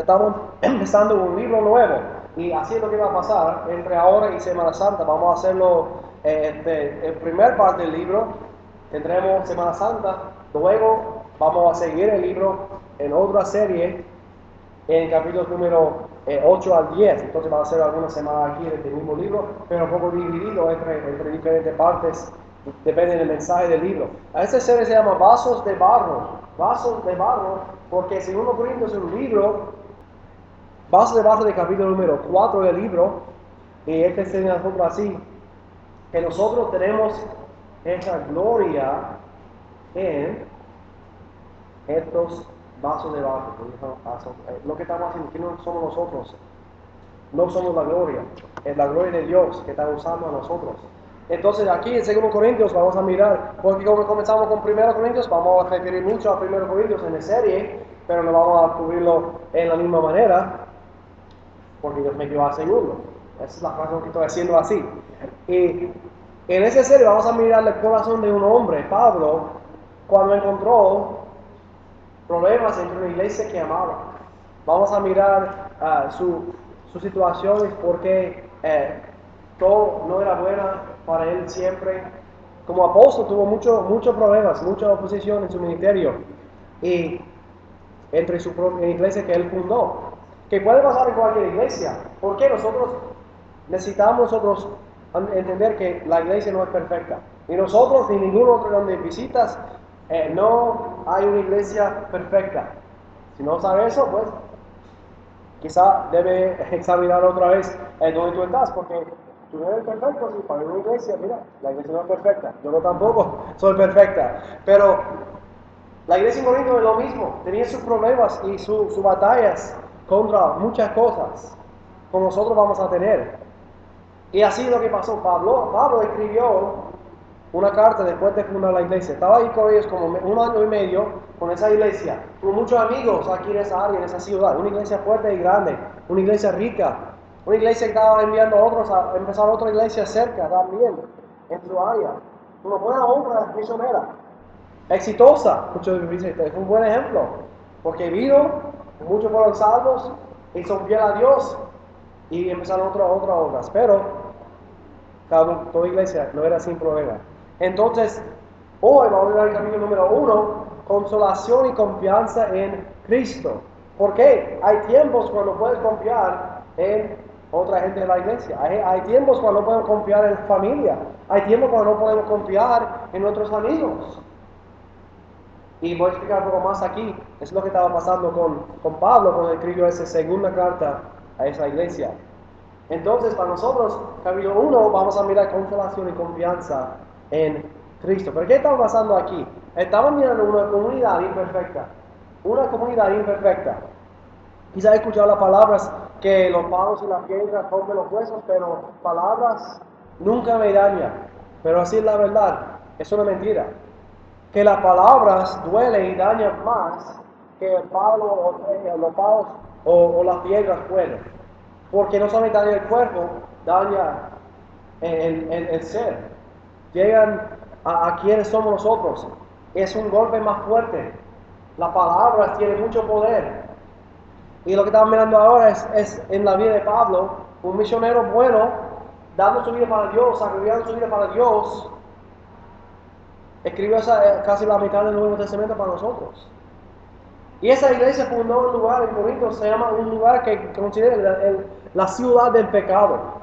Estamos empezando un libro nuevo y así es lo que va a pasar entre ahora y Semana Santa. Vamos a hacerlo, eh, este, el primer parte del libro, tendremos Semana Santa, luego vamos a seguir el libro en otra serie en capítulos número 8 eh, al 10. Entonces va a ser alguna semana aquí de este mismo libro, pero un poco dividido entre, entre diferentes partes, depende del mensaje del libro. A esta serie se llama Vasos de Barro, Vasos de Barro, porque según Corintios es un libro, Vasos de Barro de capítulo número 4 del libro, y este se nosotros así, que nosotros tenemos esa gloria en estos vasos de barro. Eh, lo que estamos haciendo, que no somos nosotros, no somos la gloria, es la gloria de Dios que está usando a nosotros. Entonces aquí en 2 Corintios vamos a mirar, porque como comenzamos con 1 Corintios, vamos a referir mucho a 1 Corintios en la serie, pero no vamos a cubrirlo en la misma manera, porque Dios me dio a segundo. Esa es la razón que estoy haciendo así. Y en esa serie vamos a mirar el corazón de un hombre, Pablo, cuando encontró problemas entre una iglesia que amaba. Vamos a mirar uh, su, su situación porque eh, todo no era buena para él siempre. Como apóstol tuvo muchos muchos problemas, mucha oposición en su ministerio y entre su propia iglesia que él fundó. Que puede pasar en cualquier iglesia. Porque nosotros necesitamos nosotros entender que la iglesia no es perfecta. Ni nosotros ni ningún otro donde visitas eh, no hay una iglesia perfecta. Si no sabe eso, pues quizá debe examinar otra vez en donde tú estás, porque tú no eres perfecto, si para una iglesia, mira, la iglesia no es perfecta, yo no tampoco soy perfecta, pero la iglesia en Corinto es lo mismo, tenía sus problemas y sus batallas contra muchas cosas, como nosotros vamos a tener. Y así es lo que pasó. Pablo, Pablo escribió una carta después de fundar la iglesia. Estaba ahí con ellos como un año y medio con esa iglesia. Tuvo muchos amigos aquí en esa área, en esa ciudad. Una iglesia fuerte y grande, una iglesia rica. Una iglesia que estaba enviando a otros a empezar otra iglesia cerca también, en su área. Una buena obra misionera. Exitosa, muchos dicen, es un buen ejemplo. Porque vino, muchos fueron salvos, y son fiel a Dios y empezaron otras otras obras. Pero cada, toda iglesia no era sin problema. Entonces, hoy vamos a ver el camino número uno, consolación y confianza en Cristo. ¿Por qué? Hay tiempos cuando puedes confiar en otra gente de la iglesia. Hay, tiempos cuando no podemos confiar en familia. Hay tiempos cuando no podemos confiar en nuestros amigos. Y voy a explicar un poco más aquí. Es lo que estaba pasando con, con Pablo cuando escribió esa segunda carta a esa iglesia. Entonces, para nosotros, camino uno, vamos a mirar consolación y confianza en Cristo. ¿Pero qué está pasando aquí? Estamos mirando una comunidad imperfecta. Una comunidad imperfecta. Quizá he escuchado las palabras que los palos y las piedras rompen los huesos, pero palabras nunca me dañan. Pero así es la verdad. Es una mentira. Que las palabras duelen y dañan más que el palo, o, eh, los palos o, las piedras pueden. Porque no solamente daña el cuerpo, daña el ser llegan a, quienes somos nosotros. Es un golpe más fuerte. La palabra tiene mucho poder. Y lo que estamos mirando ahora es, en la vida de Pablo, un misionero bueno, dando su vida para Dios, sacrificando su vida para Dios. Escribió eh, casi la mitad del Nuevo Testamento para nosotros. Y esa iglesia fundó un lugar en Corinto, se llama un lugar que considera la ciudad del pecado.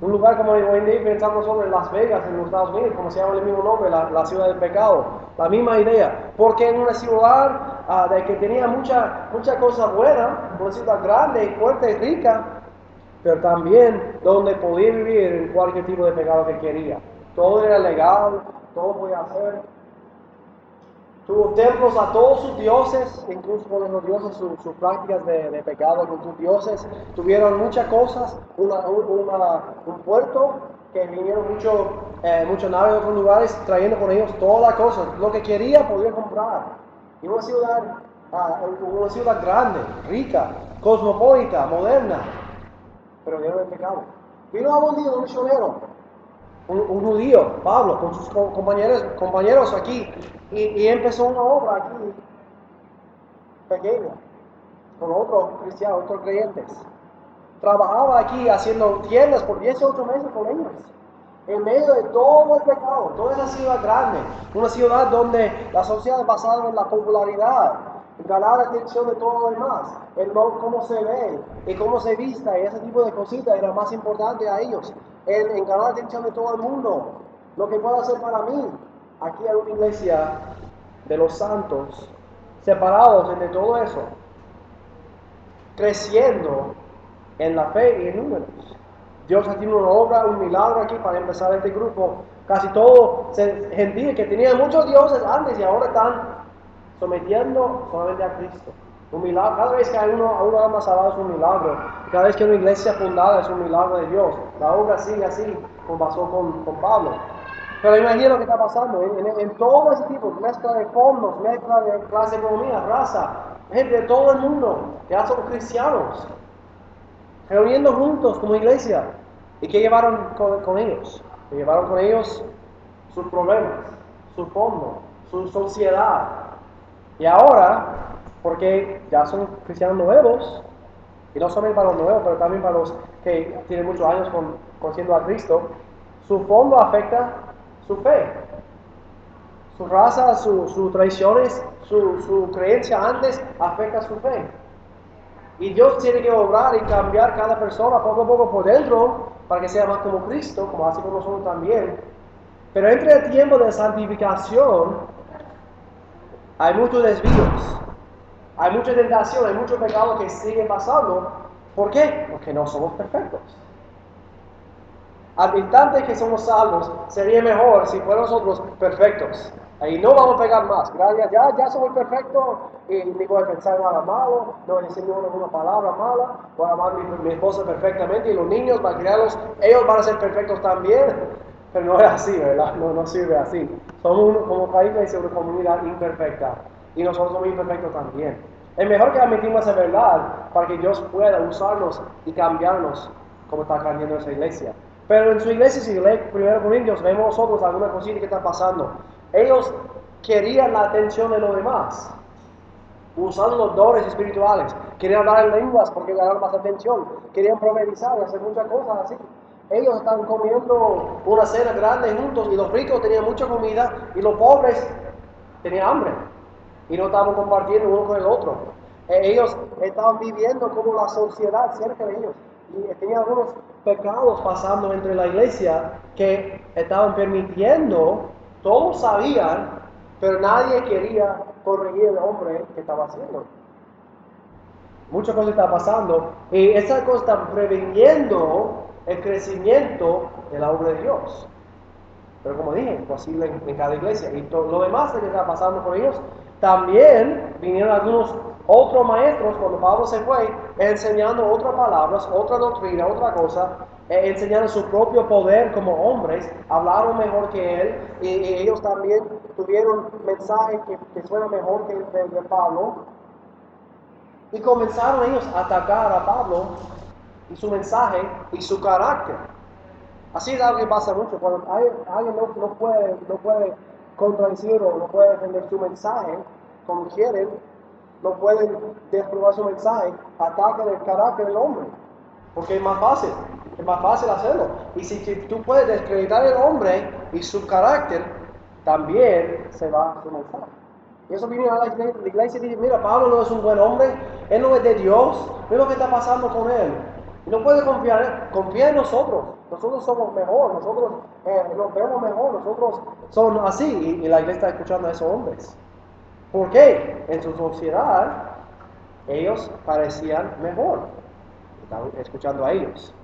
Un lugar como hoy en día pensamos sobre Las Vegas en los Estados Unidos, como se llama el mismo nombre, la, ciudad del pecado. La misma idea. Porque en una ciudad uh, de que tenía mucha, mucha cosa buena, una ciudad grande, fuerte y rica, pero también donde podía vivir en cualquier tipo de pecado que quería. Todo era legal, todo podía hacer. Tuvo templos a todos sus dioses, incluso con los dioses, sus prácticas de, pecado con sus dioses. Tuvieron muchas cosas, un puerto que vinieron muchos eh, mucho naves de otros lugares trayendo con ellos todas las cosas. Lo que quería podía comprar. Y una ciudad, ah, una ciudad grande, rica, cosmopolita, moderna, pero lleno de pecado. Vino a un día un un, judío, Pablo, con sus compañeros, compañeros aquí, y, empezó una obra aquí pequeña. con otros cristianos, otros creyentes. Trabajaba aquí haciendo tiendas por 18 meses con ellos. En medio de todo el pecado, toda esa ciudad grande, una ciudad donde la sociedad es basada en la popularidad, ganar la atención de todo lo demás, el cómo se ve y cómo se vista y ese tipo de cositas era más importante a ellos, en, en ganar la atención de todo el mundo, lo que puedo hacer para mí. Aquí hay una iglesia de los santos separados entre todo eso, creciendo en la fe y en números. Dios ha tenido una obra, un milagro aquí para empezar este grupo. Casi todo gentil que tenían muchos dioses antes y ahora están sometiendo solamente a Cristo. Cada vez que hay uno, uno alma salvada es un milagro. Cada vez que una iglesia fundada es un milagro de Dios. La obra sigue así, como pasó con, con Pablo. Pero imagina lo que está pasando en, todo ese tipo, mezcla de fondos, mezcla de clase economía, raza, gente de todo el mundo, ya son cristianos, reuniendo juntos como iglesia. ¿Y qué llevaron con, ellos? llevaron con ellos sus problemas, su fondo, su sociedad. Y ahora, porque ya son cristianos nuevos, y no solamente para los nuevos, pero también para los que tienen muchos años con, conociendo a Cristo, su fondo afecta su fe, su raza, sus tradiciones, su, su creencia antes afecta su fe. Y Dios tiene que obrar y cambiar cada persona poco a poco por dentro para que sea más como Cristo, como hace con nosotros también. Pero entre el tiempo de santificación hay muchos desvíos, hay mucha tentación, hay mucho pecado que sigue pasando. ¿Por qué? Porque no somos perfectos. Al instante que somos salvos, sería mejor si fuéramos nosotros perfectos. Ahí no vamos a pegar más. Gracias, ya, ya soy perfecto y ni voy a pensar nada malo, no voy a decir ninguna palabra mala, voy a amar a mi, esposa perfectamente y los niños, para criarlos, ellos van a ser perfectos también. No es así, ¿verdad? No, no sirve así. Somos como país y una comunidad imperfecta y nosotros somos imperfectos también. Es mejor que admitimos esa verdad para que Dios pueda usarnos y cambiarnos como está cambiando esa iglesia. Pero en su iglesia, si lee 1 Corintios, vemos nosotros alguna cosita que está pasando. Ellos querían la atención de los demás, usando los dones espirituales. Querían hablar en lenguas porque ganaron más atención. Querían profetizar hacer muchas cosas así. Ellos estaban comiendo una cena grande juntos y los ricos tenían mucha comida y los pobres tenían hambre y no estaban compartiendo uno con el otro. E ellos estaban viviendo como la sociedad cerca de ellos y tenían algunos pecados pasando entre la iglesia que estaban permitiendo todos sabían, pero nadie quería corregir el hombre que estaba haciendo. Muchas cosas están pasando y esas cosas están previniendo el crecimiento de la obra de Dios. Pero como dije, posible en, cada iglesia. Y todo, lo demás que está pasando por ellos, también vinieron algunos otros maestros cuando Pablo se fue, enseñando otras palabras, otra doctrina, otra cosa, eh, enseñando su propio poder como hombres, hablaron mejor que él y, ellos también tuvieron mensajes que, que suenan mejor que el de, Pablo. Y comenzaron ellos a atacar a Pablo y su mensaje y su carácter. Así es algo que pasa mucho. Cuando alguien no, no, puede, no puede contradecir o no puede defender su mensaje como quieren, no pueden desprobar su mensaje, atacan el carácter del hombre. Porque es más fácil. Es más fácil hacerlo. Y si tú puedes descreditar al hombre y su carácter, también se va su mensaje. Y eso viene a la iglesia, y dice, mira, Pablo no es un buen hombre, él no es de Dios, mira lo que está pasando con él. Y no puede confiar, confía en nosotros. Nosotros somos mejor, nosotros eh, nos vemos mejor, nosotros somos así. Y, la iglesia está escuchando a esos hombres. ¿Por qué? En su sociedad ellos parecían mejor. Estaban escuchando a ellos.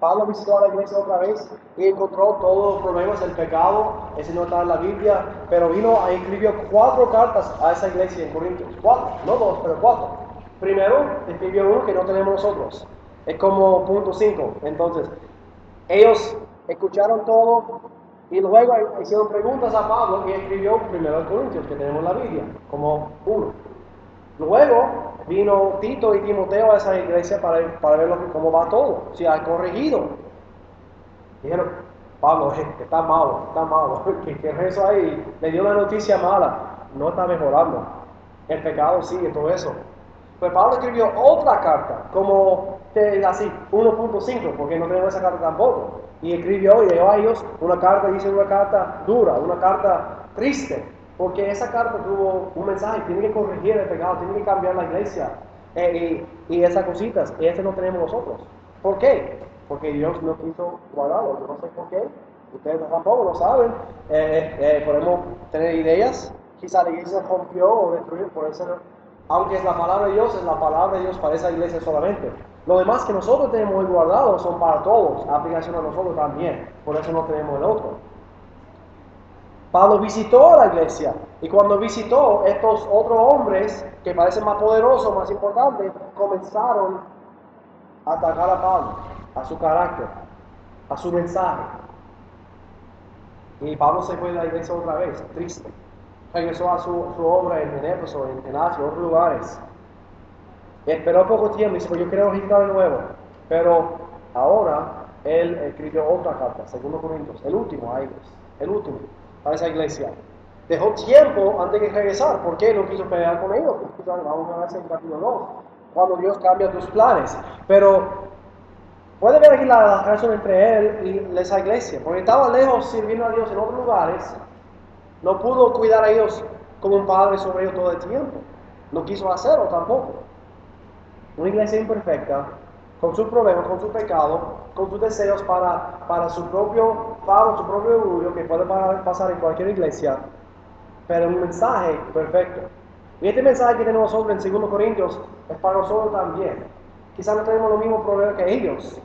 Pablo visitó a la iglesia otra vez y encontró todos los problemas del pecado, ese no está en la Biblia, pero vino a escribió cuatro cartas a esa iglesia en Corintios, cuatro, no dos, pero cuatro. Primero escribió uno que no tenemos nosotros, es como punto cinco. Entonces, ellos escucharon todo y luego hicieron preguntas a Pablo y escribió primero Corintios, que tenemos la Biblia, como uno. Luego vino Tito y Timoteo a esa iglesia para, para ver cómo va todo, si ha corregido. Dijeron, Pablo, está malo, está malo, que, que eso ahí le dio una noticia mala, no está mejorando. El pecado sigue, todo eso. Pues Pablo escribió otra carta, como así, 1.5, porque no tenemos esa carta tampoco. Y escribió y dio a ellos una carta, dice una carta dura, una carta triste, porque esa carta tuvo un mensaje, tiene que corregir el pecado, tiene que cambiar la iglesia eh, y, esas cositas, y ese no tenemos nosotros. ¿Por qué? Porque Dios no quiso guardarlo, yo no sé por qué, ustedes tampoco lo saben, eh, eh, podemos tener ideas, quizá la iglesia rompió o destruyó, por eso, aunque es la palabra de Dios, es la palabra de Dios para esa iglesia solamente. Lo demás que nosotros tenemos guardado son para todos, aplicación a nosotros también, por eso no tenemos el otro. Pablo visitó la iglesia y cuando visitó, estos otros hombres que parecen más poderosos, más importantes, comenzaron a atacar a Pablo, a su carácter, a su mensaje. Y Pablo se fue de la iglesia otra vez, triste. Regresó a su, obra en Éfeso, en, en otros lugares. Esperó poco tiempo y dice, pues yo quiero registrar de nuevo. Pero ahora él escribió otra carta, segundo Corintios, el último a ellos, el último a esa iglesia. Dejó tiempo antes de regresar. ¿Por qué no quiso pelear con ellos? Vamos a ver capítulo 2, cuando Dios cambia tus planes. Pero puede ver aquí la relación entre él y esa iglesia. Porque estaba lejos sirviendo a Dios en otros lugares. No pudo cuidar a ellos como un padre sobre ellos todo el tiempo. No quiso hacerlo tampoco. Una iglesia imperfecta, con sus problemas, con su pecado, con sus deseos para, para su propio faro, su propio orgullo, que puede pasar en cualquier iglesia, pero un mensaje perfecto. Y este mensaje que tenemos nosotros en 2 Corintios es para nosotros también. Quizás no tenemos los mismos problemas que ellos,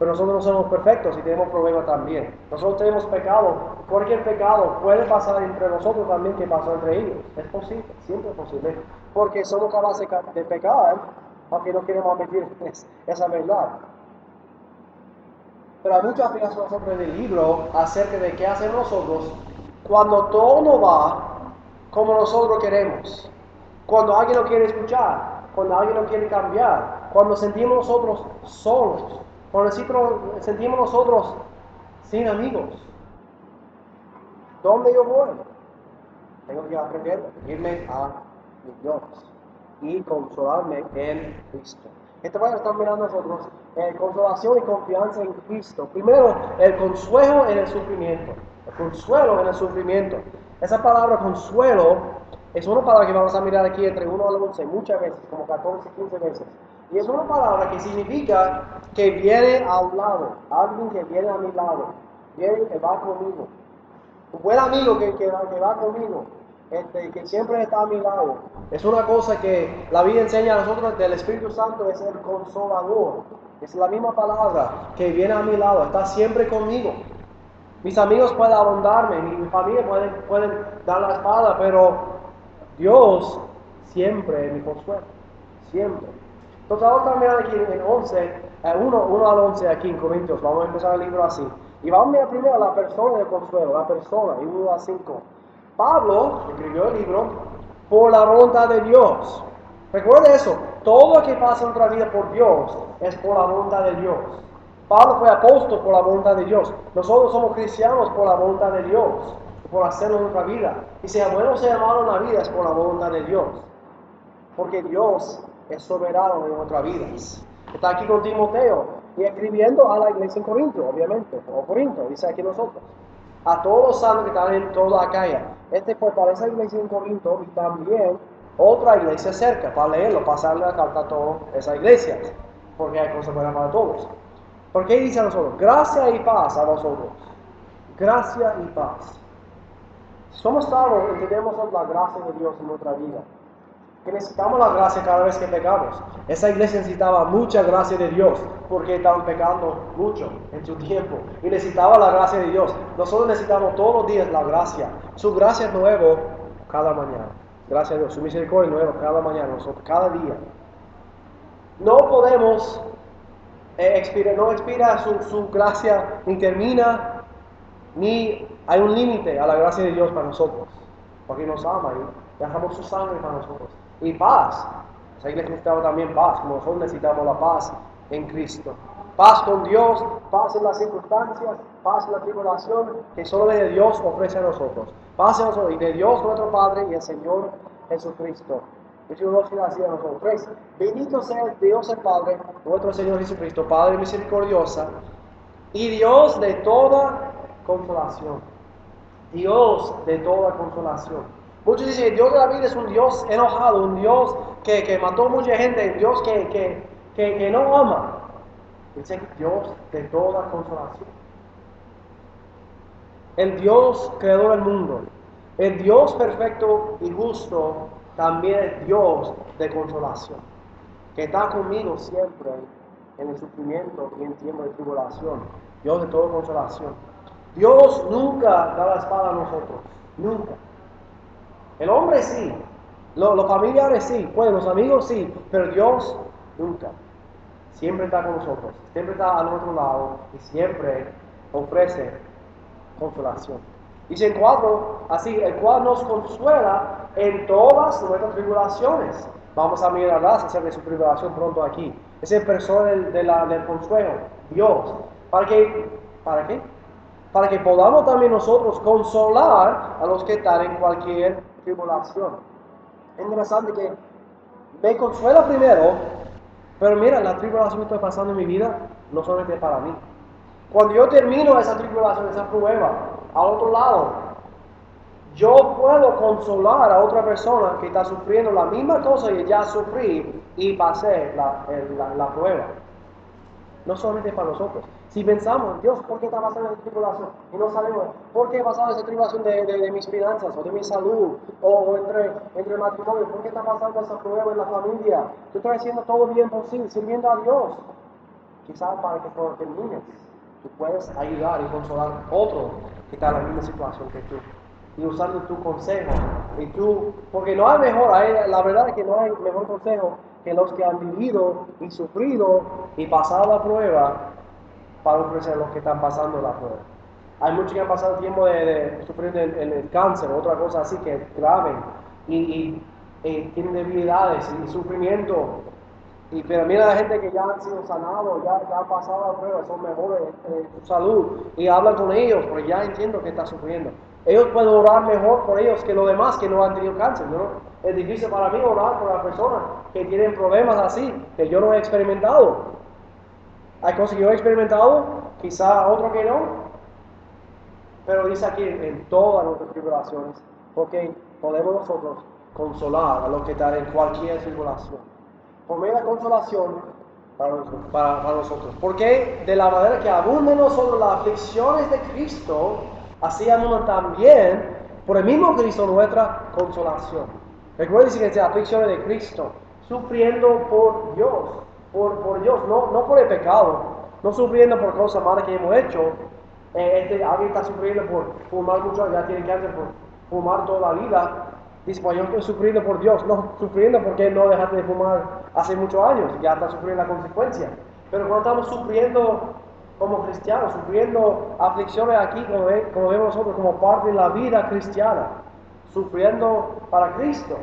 pero nosotros no somos perfectos y tenemos problemas también. Nosotros tenemos pecado. Cualquier pecado puede pasar entre nosotros también que pasó entre ellos. Es posible, siempre es posible. Porque somos capaces de pecar aunque no queremos admitir esa verdad. Pero hay muchas aplicaciones sobre el libro acerca de qué hacemos nosotros cuando todo no va como nosotros queremos. Cuando alguien no quiere escuchar, cuando alguien no quiere cambiar, cuando sentimos nosotros solos, cuando sentimos nosotros sin amigos. ¿Dónde yo voy? Tengo que aprender a irme a Dios y consolarme en Cristo. Esta mañana estamos mirando nosotros eh, consolación y confianza en Cristo. Primero, el consuelo en el sufrimiento. El consuelo en el sufrimiento. Esa palabra consuelo es una palabra que vamos a mirar aquí entre 1 al 11 muchas veces, como 14, 15 veces. Y es una palabra que significa que viene al lado, alguien que viene a mi lado, viene que va conmigo. Un buen amigo que, que, va conmigo este, que siempre está a mi lado. Es una cosa que la vida enseña a nosotros del Espíritu Santo, es el consolador. Es la misma palabra que viene a mi lado, está siempre conmigo. Mis amigos pueden abondarme, mi familia puede, pueden dar la espada, pero Dios siempre es mi consuelo, siempre. Entonces vamos a terminar aquí en 11, 1, 1 al 11 aquí en Corintios, vamos a empezar el libro así. Y vamos a mirar primero la persona de consuelo, la persona, y 1 a 5. Pablo escribió el libro por la voluntad de Dios. Recuerde eso, todo lo que pasa en nuestra vida por Dios es por la voluntad de Dios. Pablo fue apóstol por la voluntad de Dios. Nosotros somos cristianos por la voluntad de Dios, por hacerlo en nuestra vida. Y sea bueno o sea malo en la vida es por la voluntad de Dios. Porque Dios es soberano en nuestras vidas. Está aquí con Timoteo y escribiendo a la iglesia en Corinto, obviamente, o Corinto, dice aquí nosotros. A todos los santos que están en toda Acaya. Este fue para esa iglesia en Corinto y también otra iglesia cerca, para leerlo, pasarle la carta a todas esas iglesias, porque hay cosas buenas para todos. ¿Por qué dice a nosotros? Gracia y paz a vosotros. Gracia y paz. Somos salvos, entendemos la gracia de Dios en nuestra vida que necesitamos la gracia cada vez que pecamos. Esa iglesia necesitaba mucha gracia de Dios porque estaban pecando mucho en su tiempo y necesitaba la gracia de Dios. Nosotros necesitamos todos los días la gracia. Su gracia es nueva cada mañana. Gracias a Dios. Su misericordia es nueva cada mañana, nosotros, cada día. No podemos eh, expirar, no expira su, su gracia ni termina, ni hay un límite a la gracia de Dios para nosotros, porque nos ama y dejamos su sangre para nosotros y paz. Esa iglesia necesitaba también paz, como nosotros necesitamos la paz en Cristo. Paz con Dios, paz en las circunstancias, paz en la tribulación, que solo de Dios ofrece a nosotros. Paz en nosotros y de Dios nuestro Padre y el Señor Jesucristo. Versículo 2 así a nosotros. 3. Bendito sea Dios el Padre, nuestro Señor Jesucristo, Padre misericordiosa, y Dios de toda consolación. Dios de toda consolación. Muchos dicen que Dios de la vida es un Dios enojado, un Dios que, que mató mucha gente, un Dios que, que, que, que no ama. Dice Dios de toda consolación. El Dios creador del mundo, el Dios perfecto y justo, también es Dios de consolación, que está conmigo siempre en el sufrimiento y en tiempo de tribulación. Dios de toda consolación. Dios nunca da la espada a nosotros, nunca. El hombre sí, los, familiares sí, pues los amigos sí, pero Dios nunca. Siempre está con nosotros, siempre está al otro lado y siempre ofrece consolación. Dice en cuatro, así, el cual nos consuela en todas nuestras tribulaciones. Vamos a mirar acerca de su tribulación pronto aquí. Es el persona del, del consuelo, Dios. ¿Para qué? ¿Para qué? Para que podamos también nosotros consolar a los que están en cualquier tribulación. Es interesante que me consuela primero, pero mira, la tribulación que estoy pasando en mi vida no solamente para mí. Cuando yo termino esa tribulación, esa prueba, al otro lado, yo puedo consolar a otra persona que está sufriendo la misma cosa que ya sufrí y pasé la, la prueba. No solamente para nosotros. Si pensamos, Dios, ¿por qué está pasando esa tribulación? Y no sabemos, ¿por qué pasando esa tribulación de, de, mis finanzas o de mi salud o, entre, entre matrimonio? ¿Por qué está pasando esa prueba en la familia? Yo estoy haciendo todo bien posible, sirviendo a Dios. Quizás para que cuando termines, tú puedes ayudar y consolar a otro que está en la misma situación que tú. Y usando tu consejo. Y tú, porque no hay mejor, la verdad es que no hay mejor consejo que los que han vivido y sufrido y pasado la prueba para ofrecer a los que están pasando la prueba. Hay muchos que han pasado tiempo de, sufrir el, cáncer, otra cosa así que es grave y, tienen debilidades y, sufrimiento. Y, pero mira la gente que ya han sido sanados, ya, han pasado la prueba, son mejores en su salud y hablan con ellos porque ya entiendo que está sufriendo. Ellos pueden orar mejor por ellos que los demás que no han tenido cáncer. ¿no? Es difícil para mí orar por las personas que tienen problemas así, que yo no he experimentado. Hay cosas que yo he experimentado, quizá otro que no. Pero dice aquí en todas nuestras tribulaciones, porque podemos nosotros consolar a los que están en cualquier tribulación. Por medio de la consolación para nosotros. Para, nosotros. Porque de la manera que abundan nosotros las aflicciones de Cristo, así abundan también por el mismo Cristo nuestra consolación. Recuerden que es aflicciones de Cristo, sufriendo por Dios por, por Dios, no, no por el pecado, no sufriendo por cosas malas que hemos hecho. Eh, este, alguien está sufriendo por fumar mucho, ya tiene cáncer por fumar toda la vida. Dice, pues yo estoy sufriendo por Dios, no sufriendo porque no dejaste de fumar hace muchos años, ya está sufriendo la consecuencia. Pero cuando estamos sufriendo como cristianos, sufriendo aflicciones aquí, como, como vemos nosotros, como parte de la vida cristiana, sufriendo para Cristo,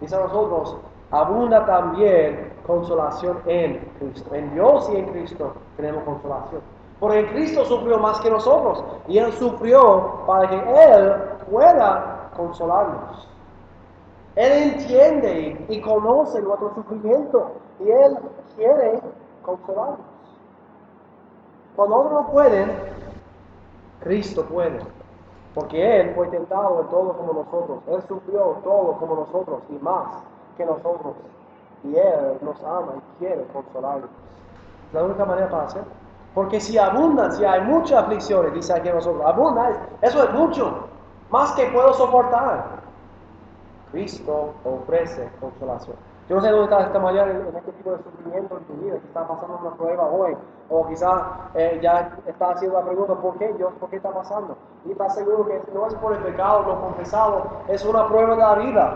dice a nosotros, abunda también consolación en Cristo. En Dios y en Cristo tenemos consolación. Porque Cristo sufrió más que nosotros y Él sufrió para que Él pueda consolarnos. Él entiende y conoce nuestro sufrimiento y Él quiere consolarnos. Cuando otros no pueden, Cristo puede. Porque Él fue tentado en todo como nosotros. Él sufrió todo como nosotros y más que nosotros. Y Él nos ama y quiere consolarnos. Es la única manera para hacerlo. Porque si abundan, si hay muchas aflicciones, dice aquí nosotros, abunda, eso es mucho, más que puedo soportar. Cristo ofrece consolación. Yo no sé dónde estás esta mañana en, este tipo de sufrimiento en tu vida, que está pasando una prueba hoy, o quizás eh, ya está haciendo la pregunta, ¿por qué Dios? ¿Por qué está pasando? Y está seguro que no es por el pecado, lo confesado, es una prueba de la vida.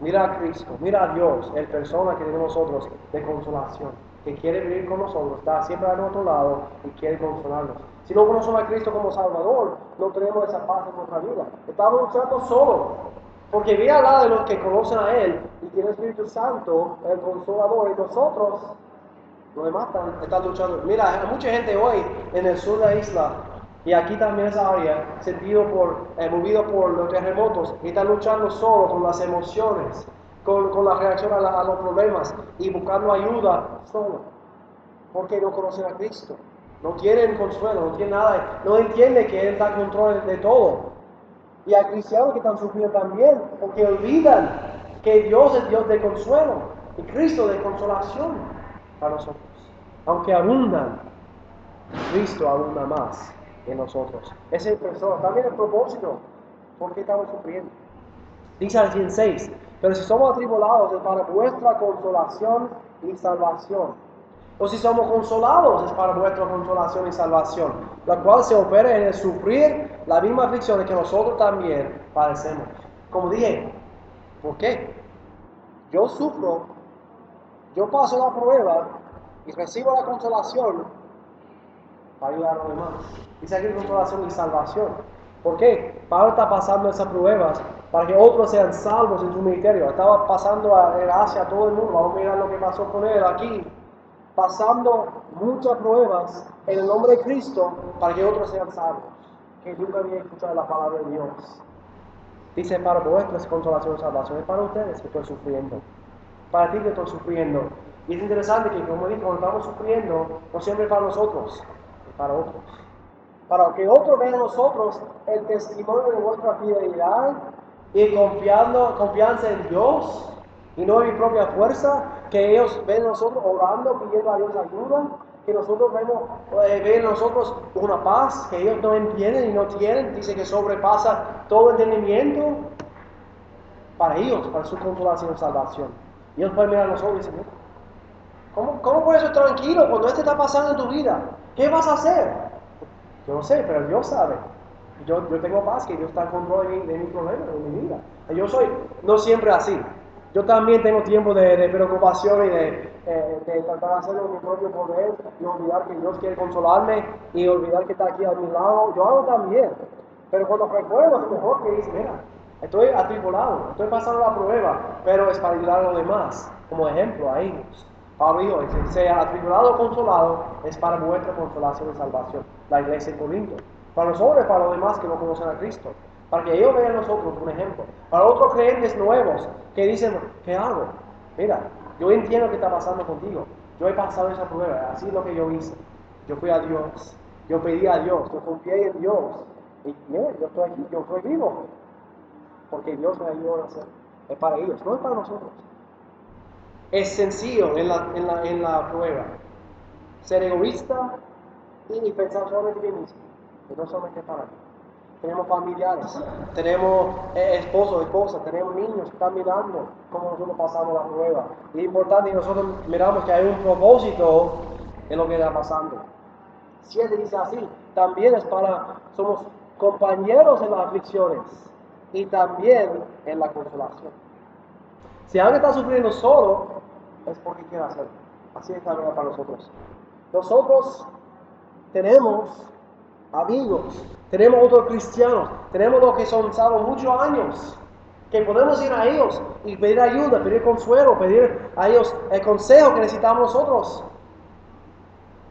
Mira a Cristo, mira a Dios, el persona que tenemos nosotros de consolación, que quiere vivir con nosotros, está siempre a nuestro lado y quiere consolarnos. Si no conocemos a Cristo como Salvador, no tenemos esa paz en nuestra vida. Estamos luchando solos. Porque voy a hablar de los que conocen a Él y tienen el Espíritu Santo, el Consolador, y nosotros, los demás están, luchando. Mira, mucha gente hoy en el sur de la isla Y aquí también esa área, sentido por, eh, movido por los terremotos, y está luchando solo con las emociones, con, con la reacción a, los problemas y buscando ayuda solo. Porque no conocen a Cristo. No tienen consuelo, no tienen nada, no entienden que Él en control de todo. Y hay cristianos que están sufriendo también, porque olvidan que Dios es Dios de consuelo y Cristo de consolación para nosotros. Aunque abundan, Cristo abunda más en nosotros. Ese es el tesoro. También el propósito. ¿Por qué estamos sufriendo? Dice al 16, pero si somos atribulados es para vuestra consolación y salvación. O si somos consolados es para vuestra consolación y salvación, la cual se opera en el sufrir la misma aflicción que nosotros también padecemos. Como dije, ¿por qué? Yo sufro, yo paso la prueba y recibo la consolación para ayudar a los demás. Dice aquí consolación y salvación. ¿Por qué? Pablo está pasando esas pruebas para que otros sean salvos en su ministerio. Estaba pasando a, en Asia a todo el mundo. Vamos a mirar lo que pasó con él aquí. Pasando muchas pruebas en el nombre de Cristo para que otros sean salvos. Que nunca había escuchado la palabra de Dios. Dice, para vuestras consolación y salvación. Es para ustedes que estoy sufriendo. Para ti que estoy sufriendo. Y es interesante que, como dije, cuando estamos sufriendo, no siempre es para nosotros, para otros. Para que otros vean en nosotros el testimonio de nuestra fidelidad y confiando, confianza en Dios y no en mi propia fuerza, que ellos ven en nosotros orando, pidiendo a Dios ayuda, que nosotros vemos, eh, ven en nosotros una paz que ellos no entienden y no tienen, dice que sobrepasa todo entendimiento para ellos, para su consolación y salvación. Y ellos pueden mirar a nosotros y decir, "Mira, ¿cómo, ¿cómo puedes estar tranquilo cuando esto está pasando en tu vida? ¿Qué vas a hacer? Yo no sé, pero Dios sabe. Yo, yo tengo paz, que Dios está en control de mi, de mi problema, de mi vida. Yo soy no siempre así. Yo también tengo tiempo de, preocupación y de, eh, de tratar de hacerlo en mi propio poder y olvidar que Dios quiere consolarme y olvidar que está aquí a mi lado. Yo hago también. Pero cuando recuerdo, es mejor que dice, mira, estoy atribulado, estoy pasando la prueba, pero es para ayudar a los demás, como ejemplo a ellos. Pablo dijo, sea atribulado o consolado, es para vuestra consolación y salvación. La iglesia en Corinto. Para nosotros para los demás que no conocen a Cristo. Para que ellos vean nosotros un ejemplo. Para otros creyentes nuevos que dicen, ¿qué hago? Mira, yo entiendo que está pasando contigo. Yo he pasado esa prueba, así es lo que yo hice. Yo fui a Dios, yo pedí a Dios, yo confié en Dios. Y mira, yo estoy aquí, yo estoy vivo. Porque Dios me ayudó a hacer. Es para ellos, no es para nosotros. Es sencillo en la, en la, en la prueba. Ser egoísta y pensar solamente en mí mismo. Y no solamente para mí. Tenemos familiares, tenemos eh, esposos, esposas, tenemos niños que están mirando cómo nosotros pasamos la prueba. Y es importante que nosotros miramos que hay un propósito en lo que está pasando. Si él dice así, también es para, somos compañeros en las aflicciones y también en la consolación. Si alguien está sufriendo solo, es porque quiere hacerlo. Así es también para nosotros. Nosotros tenemos amigos, tenemos otros cristianos, tenemos los que son salvos muchos años, que podemos ir a ellos y pedir ayuda, pedir consuelo, pedir a ellos el consejo que necesitamos nosotros.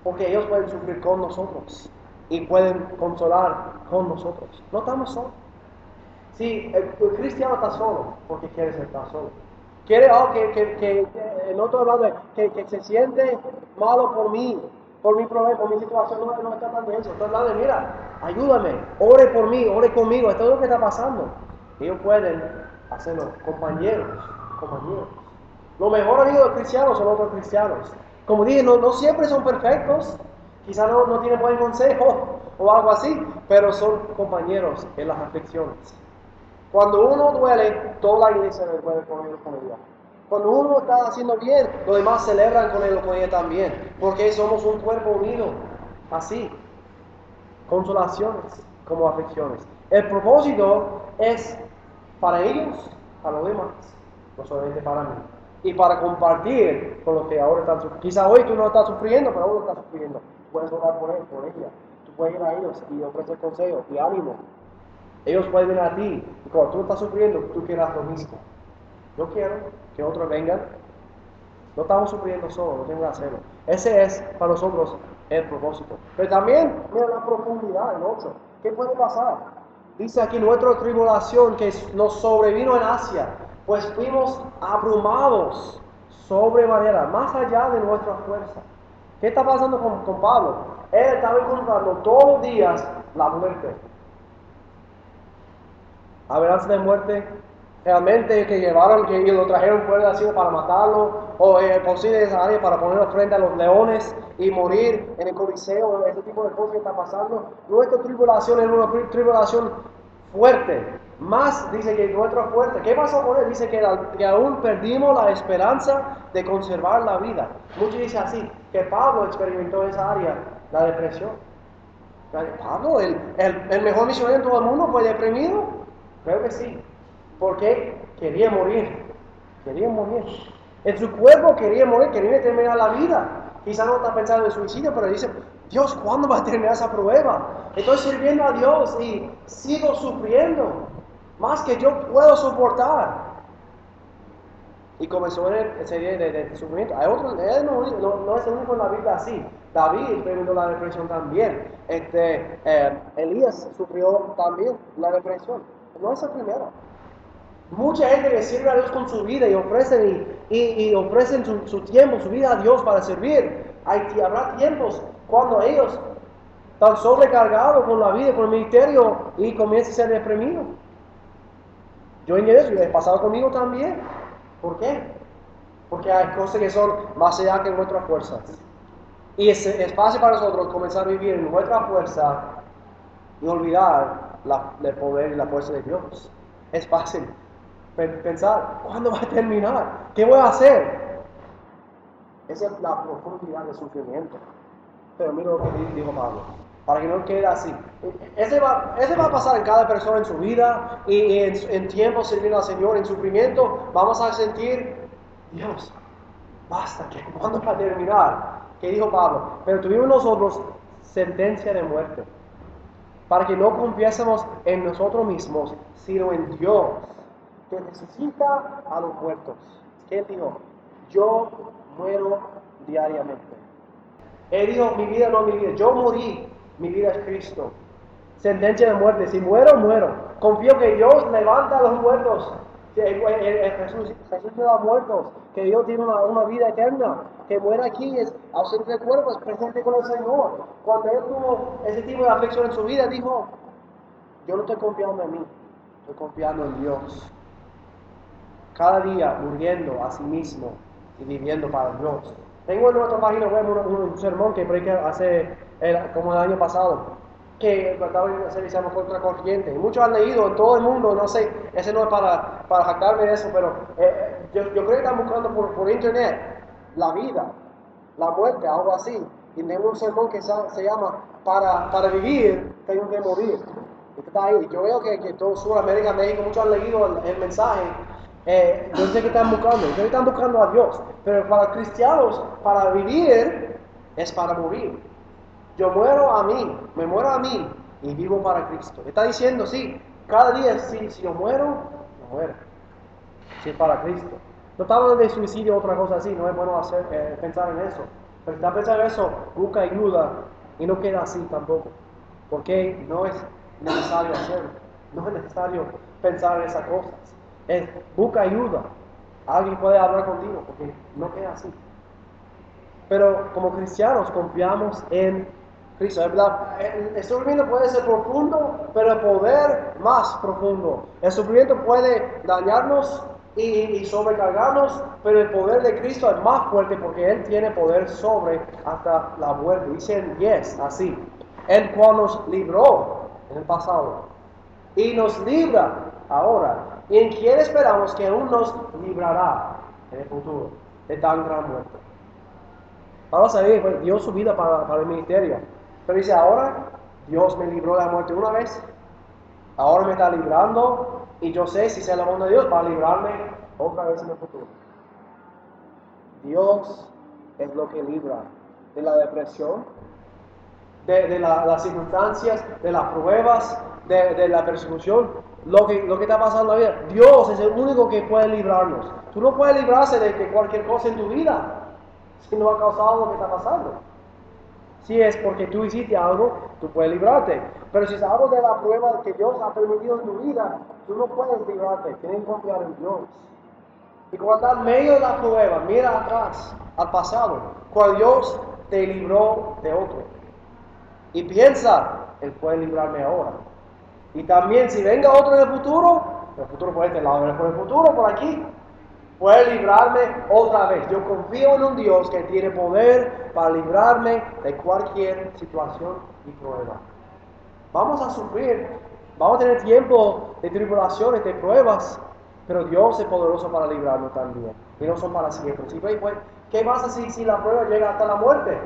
Porque ellos pueden sufrir con nosotros y pueden consolar con nosotros. No estamos solos. Si el, el cristiano está solo, porque quiere estar solo. Quiere oh, que, que, que, el otro que, que se siente malo por mí, por mi problema, por mi situación, no, no está tan de eso. Está hablando mira, ayúdame, ore por mí, ore conmigo, esto es lo que está pasando. Ellos pueden hacerlo, compañeros, compañeros. Los mejores amigos de cristianos son otros cristianos. Como dije, no, no siempre son perfectos, quizás no, no tienen buen consejo o algo así, pero son compañeros en las aflicciones. Cuando uno duele, toda la iglesia le puede poner con ella. Cuando uno está haciendo bien, los demás celebran con él con ella también, porque somos un cuerpo unido, así. Consolaciones como aflicciones. El propósito es para ellos, para los demás, no solamente para mí. Y para compartir con los que ahora están sufriendo. Quizá hoy tú no estás sufriendo, pero uno está sufriendo. Puedes orar por él, por ella. Tú puedes ir a ellos y ofrecer consejo y ánimo. Ellos pueden venir a ti. Y cuando tú estás sufriendo, tú quieras lo mismo. Yo quiero que otros vengan. No estamos sufriendo solos, no tengo que hacerlo. Ese es para nosotros el propósito. Pero también, mira la profundidad, el 8. ¿Qué puede pasar? Dice aquí nuestra tribulación que nos sobrevino en Asia, pues fuimos abrumados sobremanera, más allá de nuestra fuerza. ¿Qué está pasando con, con Pablo? Él estaba encontrando todos los días la muerte. Amenaza de muerte, realmente que llevaron, que lo trajeron fuera de la ciudad para matarlo, o eh, posible esa área para ponerlo frente a los leones y morir en el coliseo, ese tipo de cosas que está pasando. Nuestra tribulación es una tribulación fuerte, más dice que nuestra fuerte. ¿Qué pasó con él? Dice que, aún perdimos la esperanza de conservar la vida. Muchos dicen así, que Pablo experimentó esa área, la depresión. Pablo, el, el, el mejor misionero en todo el mundo, fue deprimido. Creo que sí. Porque quería morir. Quería morir. En su cuerpo quería morir, quería terminar la vida. Quizá no está pensando en suicidio, pero dice, Dios, ¿cuándo va a terminar esa prueba? Estoy sirviendo a Dios y sigo sufriendo. Más que yo puedo soportar. Y comenzó esa serie de, de, sufrimiento. Hay otros, él no, no, es el único en la vida así. David experimentó la depresión también. Este, eh, Elías sufrió también la depresión. No es el primero. Mucha gente que sirve a Dios con su vida y ofrecen, y, y, ofrecen su, su, tiempo, su vida a Dios para servir. Hay, habrá tiempos cuando ellos están sobrecargados con la vida, con el ministerio y comienzan a ser deprimidos. Yo en eso, y he pasado conmigo también. ¿Por qué? Porque hay cosas que son más allá que nuestras fuerzas. Y es, es fácil para nosotros comenzar a vivir en nuestra fuerza y olvidar la, el poder y la fuerza de Dios. Es fácil pensar, ¿cuándo va a terminar? ¿Qué voy a hacer? Esa es la profundidad del sufrimiento. Pero mira lo que dijo Pablo, para que no quede así. Ese va, ese va a pasar en cada persona en su vida y en, en tiempo sirviendo al Señor, en sufrimiento, vamos a sentir, Dios, basta, ¿cuándo va a terminar? ¿Qué dijo Pablo? Pero tuvimos nosotros sentencia de muerte, para que no confiésemos en nosotros mismos, sino en Dios que necesita a los muertos. ¿Qué dijo? Yo muero diariamente. Él dijo, mi vida no es mi vida. Yo morí, mi vida es Cristo. Sentencia de muerte. Si muero, muero. Confío que Dios levanta a los muertos. Jesús, Jesús me da muertos. Que Dios tiene una, una, vida eterna. Que muera aquí es ausente de cuerpo, es presente con el Señor. Cuando Él tuvo ese tipo de aflicción en su vida, dijo, yo no estoy confiando en mí, estoy confiando en Dios cada día muriendo a sí mismo y viviendo para Dios. Tengo en nuestra página web un, sermón que prediqué hace como el año pasado, que trataba de hacer llama contra corriente. Y muchos han leído en todo el mundo, no sé, ese no es para, para jactarme de eso, pero eh, yo, yo, creo que están buscando por, por, internet la vida, la muerte, algo así. Y tengo un sermón que se, se llama para, para vivir, tengo que morir. Está ahí. Yo veo que, que todo Sudamérica, México, muchos han leído el, el mensaje eh, yo sé que están buscando, yo sé que están buscando a Dios, pero para cristianos, para vivir es para morir. Yo muero a mí, me muero a mí y vivo para Cristo. Está diciendo, sí, cada día, si, si yo muero, yo muero. Si es para Cristo. No está hablando de suicidio o otra cosa así, no es bueno hacer, eh, pensar en eso. Pero está pensando en eso, busca ayuda y no queda así tampoco. Porque no es necesario hacerlo. No es necesario pensar en esas cosas es busca ayuda. Alguien puede hablar contigo porque no queda así. Pero como cristianos confiamos en Cristo. El sufrimiento puede ser profundo, pero el poder más profundo. El sufrimiento puede dañarnos y, y, sobrecargarnos, pero el poder de Cristo es más fuerte porque Él tiene poder sobre hasta la muerte. Dice en 10 así. El cual nos libró en el pasado y nos libra ahora y en quien esperamos que aún nos librará en el futuro de tan gran muerte. Pablo sabía que dio su vida para, para el ministerio, pero dice, ahora Dios me libró de la muerte una vez, ahora me está librando y yo sé si sea la mano de Dios para librarme otra vez en el futuro. Dios es lo que libra de la depresión, de, de la, las circunstancias, de las pruebas, de, de la persecución, lo que, lo que está pasando ahí. Dios es el único que puede librarnos. Tú no puedes librarse de que cualquier cosa en tu vida si no ha causado lo que está pasando. Si es porque tú hiciste algo, tú puedes librarte. Pero si es algo de la prueba que Dios ha permitido en tu vida, tú no puedes librarte. Tienes que confiar en Dios. Y cuando en medio de la prueba, mira atrás, al pasado, cuando Dios te libró de otro. Y piensa, Él puede librarme ahora. Y también si venga otro en el futuro, el futuro por este lado, por el futuro por aquí, puede librarme otra vez. Yo confío en un Dios que tiene poder para librarme de cualquier situación y prueba. Vamos a sufrir, vamos a tener tiempo de tribulaciones, de pruebas, pero Dios es poderoso para librarnos también. Y no son para siempre. Pues, ¿Qué pasa si, si la prueba llega hasta la muerte?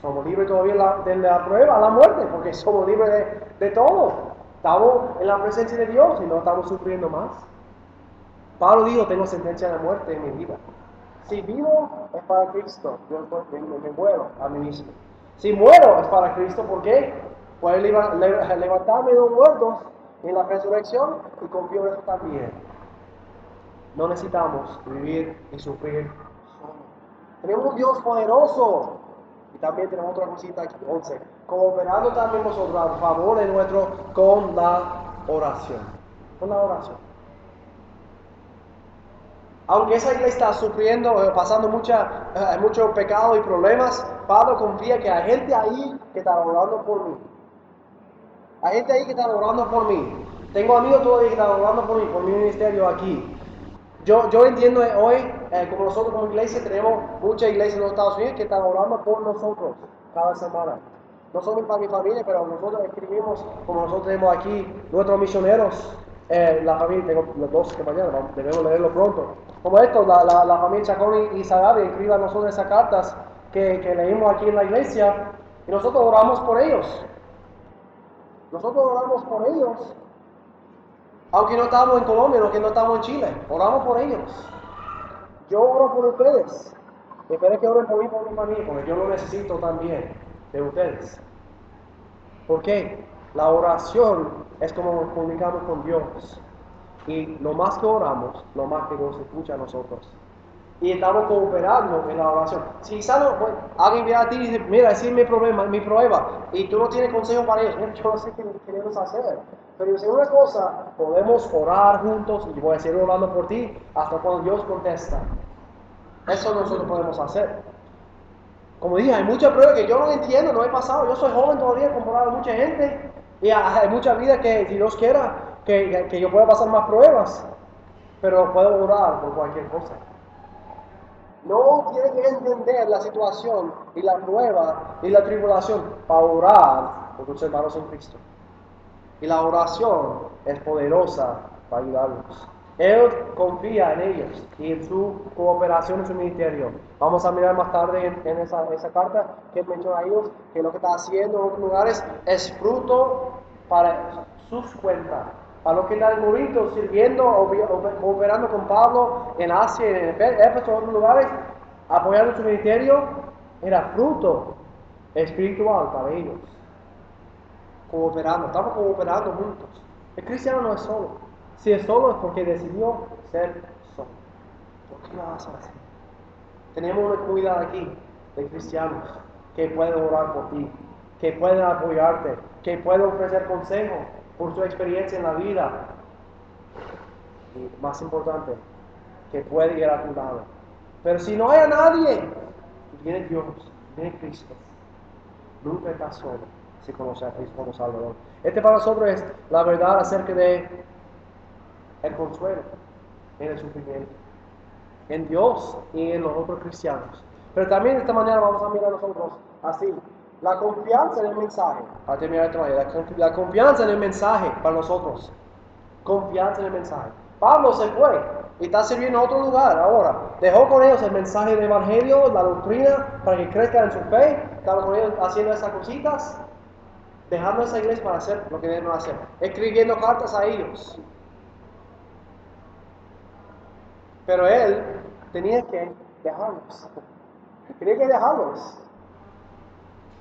Somos libres todavía de la prueba la muerte, porque somos libres de, de todo. Estamos en la presencia de Dios y no estamos sufriendo más. Pablo dijo, tengo sentencia de muerte en mi vida. Si vivo es para Cristo, yo me, muero a mí mismo. Si muero es para Cristo, ¿por qué? Puedo levantarme de los muertos en la resurrección y confío en eso también. No necesitamos vivir y sufrir Tenemos un Dios poderoso. Y también tenemos otra cosita aquí, 11. Cooperando también nosotros a favor de nuestro con la oración. Con la oración aunque esa iglesia está sufriendo, eh, pasando mucha, eh, mucho pecado y problemas, Pablo confía que hay gente ahí que está orando por mí. Hay gente ahí que está orando por mí. Tengo amigos todavía que están orando por mí, por mi ministerio aquí. Yo, yo entiendo hoy, eh, como nosotros como iglesia, tenemos muchas iglesias en los Estados Unidos que están orando por nosotros cada semana. No solo para mi familia, pero nosotros escribimos, como nosotros tenemos aquí, nuestros misioneros, la familia, tengo los dos que mañana, debemos leerlo pronto como esto, la, la, familia Chacón y Sagabi escriban nosotros esas cartas que, que, leímos aquí en la iglesia y nosotros oramos por ellos. Nosotros oramos por ellos. Aunque no estamos en Colombia, aunque no estamos en Chile, oramos por ellos. Yo oro por ustedes. Espero que oren por mí, por mi familia, porque yo lo necesito también de ustedes. ¿Por qué? La oración es como nos comunicamos con Dios. Y lo más que oramos, lo más que Dios escucha a nosotros. Y estamos cooperando en la oración. Si sano, alguien viene a ti y dice, mira, ese es mi problema, mi prueba, y tú no tienes consejo para ellos, yo no sé qué queremos hacer. Pero dice una cosa, podemos orar juntos, y voy a seguir orando por ti hasta cuando Dios contesta. Eso nosotros podemos hacer. Como dije, hay muchas pruebas que yo no entiendo, no he pasado. Yo soy joven todavía comparado a mucha gente. Y hay mucha vida que, si Dios quiera, que, yo pueda pasar más pruebas, pero puedo orar por cualquier cosa. No tiene que entender la situación y la prueba y la tribulación para orar por tus hermanos en Cristo. Y la oración es poderosa para ayudarlos. Él confía en ellos y en su cooperación en su ministerio. Vamos a mirar más tarde en, esa, esa, carta que menciona a ellos que lo que está haciendo en otros lugares es fruto para sus cuentas a los que están en Corinto sirviendo o operando con Pablo en Asia, en Éfeso, en otros lugares, apoyando su ministerio, era fruto espiritual para ellos. Cooperando, estamos cooperando juntos. El cristiano no es solo. Si es solo es porque decidió ser solo. ¿Por qué lo hace así? Tenemos una comunidad aquí de cristianos que pueden orar por ti, que pueden apoyarte, que pueden ofrecer consejo, por su experiencia en la vida. Y más importante, que puede ir a tu lado. Pero si no hay a nadie, viene Dios, viene Cristo. Nunca estás solo si conoces a Cristo como Salvador. Este para nosotros es la verdad acerca de el consuelo en el sufrimiento, en Dios y en los otros cristianos. Pero también esta mañana vamos a mirar nosotros así, la confianza en el mensaje. A terminar la, confianza en el mensaje para nosotros. Confianza en el mensaje. Pablo se fue y está sirviendo en otro lugar ahora. Dejó con ellos el mensaje del Evangelio, la doctrina, para que crezcan en su fe. Estaba con ellos haciendo esas cositas. Dejando esa iglesia para hacer lo que deben hacer. Escribiendo cartas a ellos. Pero él tenía que dejarlos. Tenía que dejarlos.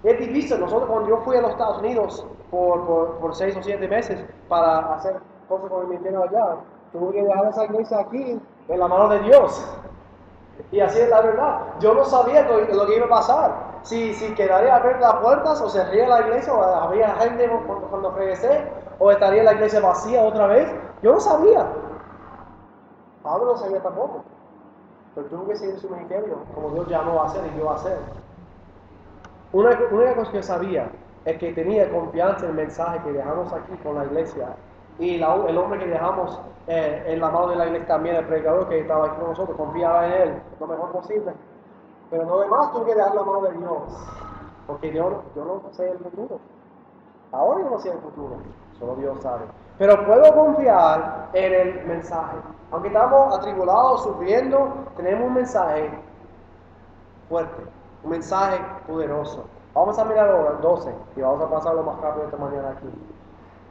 Es difícil, nosotros cuando yo fui a los Estados Unidos por, por, seis o siete meses para hacer cosas con el ministerio allá, tuve que dejar esa iglesia aquí en la mano de Dios. Y así es la verdad. Yo no sabía lo, que iba a pasar. si, si quedaría abiertas las puertas o cerraría la iglesia o habría gente cuando, cuando regresé o estaría la iglesia vacía otra vez. Yo no sabía. Pablo no sabía tampoco. Pero tuvo que seguir su ministerio como Dios llamó a hacer y dio a hacer. Una, única cosa que sabía es que tenía confianza en el mensaje que dejamos aquí con la iglesia. Y el hombre que dejamos eh, en la mano de la iglesia también, el predicador que estaba aquí con nosotros, confiaba en él lo mejor posible. Pero no demás tuve que dejar la mano de Dios. Porque yo, yo no sé el futuro. Ahora yo no sé el futuro. Solo Dios sabe. Pero puedo confiar en el mensaje. Aunque estamos atribulados, sufriendo, tenemos un mensaje fuerte, un mensaje poderoso. Vamos a mirar ahora el 12 y vamos a pasarlo más rápido esta mañana aquí.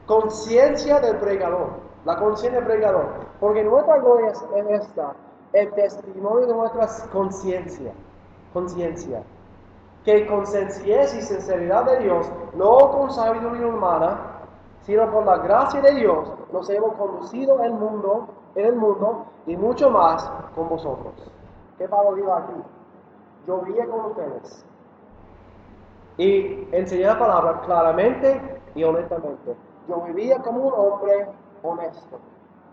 Conciencia del predicador, la conciencia del predicador. Porque nuestra gloria es esta, el testimonio de nuestra conciencia. Conciencia. Que con sencillez y sinceridad de Dios, no con sabiduría humana, sino por la gracia de Dios, nos hemos conducido el mundo, en el mundo y mucho más con vosotros. ¿Qué Pablo dijo aquí? Yo vivía con ustedes y enseñé la palabra claramente y honestamente. Yo vivía como un hombre honesto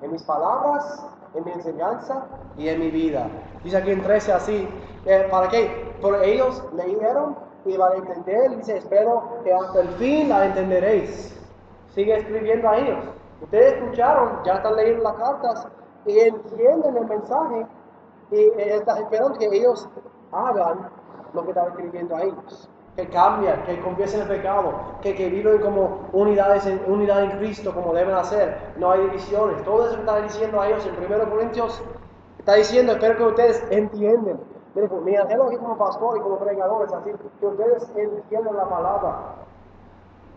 en mis palabras, en mi enseñanza y en mi vida. Dice aquí en 13 así, eh, ¿para qué? Porque ellos leyeron y van a entender, dice, espero que hasta el fin la entenderéis. Sigue escribiendo a ellos. Ustedes escucharon, ya están leyendo las cartas y entienden el mensaje y están esperando que ellos hagan lo que están escribiendo a ellos que cambian, que confiesen el pecado, que, que viven como unidades en, unidad en Cristo como deben hacer. No hay divisiones. Todo eso que está diciendo a ellos en 1 Corintios está diciendo, espero que ustedes entiendan. Mire, pues, mi anhelo aquí como pastor y como predicador es así, que ustedes entiendan la palabra.